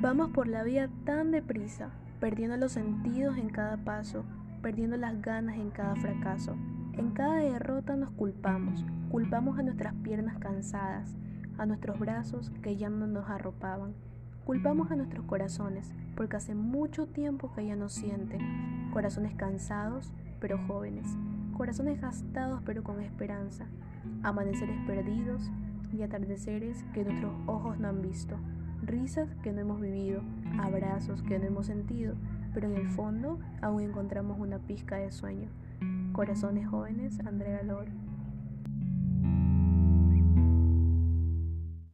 Vamos por la vida tan deprisa, perdiendo los sentidos en cada paso, perdiendo las ganas en cada fracaso. En cada derrota nos culpamos, culpamos a nuestras piernas cansadas, a nuestros brazos que ya no nos arropaban, culpamos a nuestros corazones porque hace mucho tiempo que ya no sienten, corazones cansados pero jóvenes, corazones gastados pero con esperanza, amaneceres perdidos y atardeceres que nuestros ojos no han visto risas que no hemos vivido, abrazos que no hemos sentido, pero en el fondo aún encontramos una pizca de sueño. Corazones jóvenes, Andrea Lore.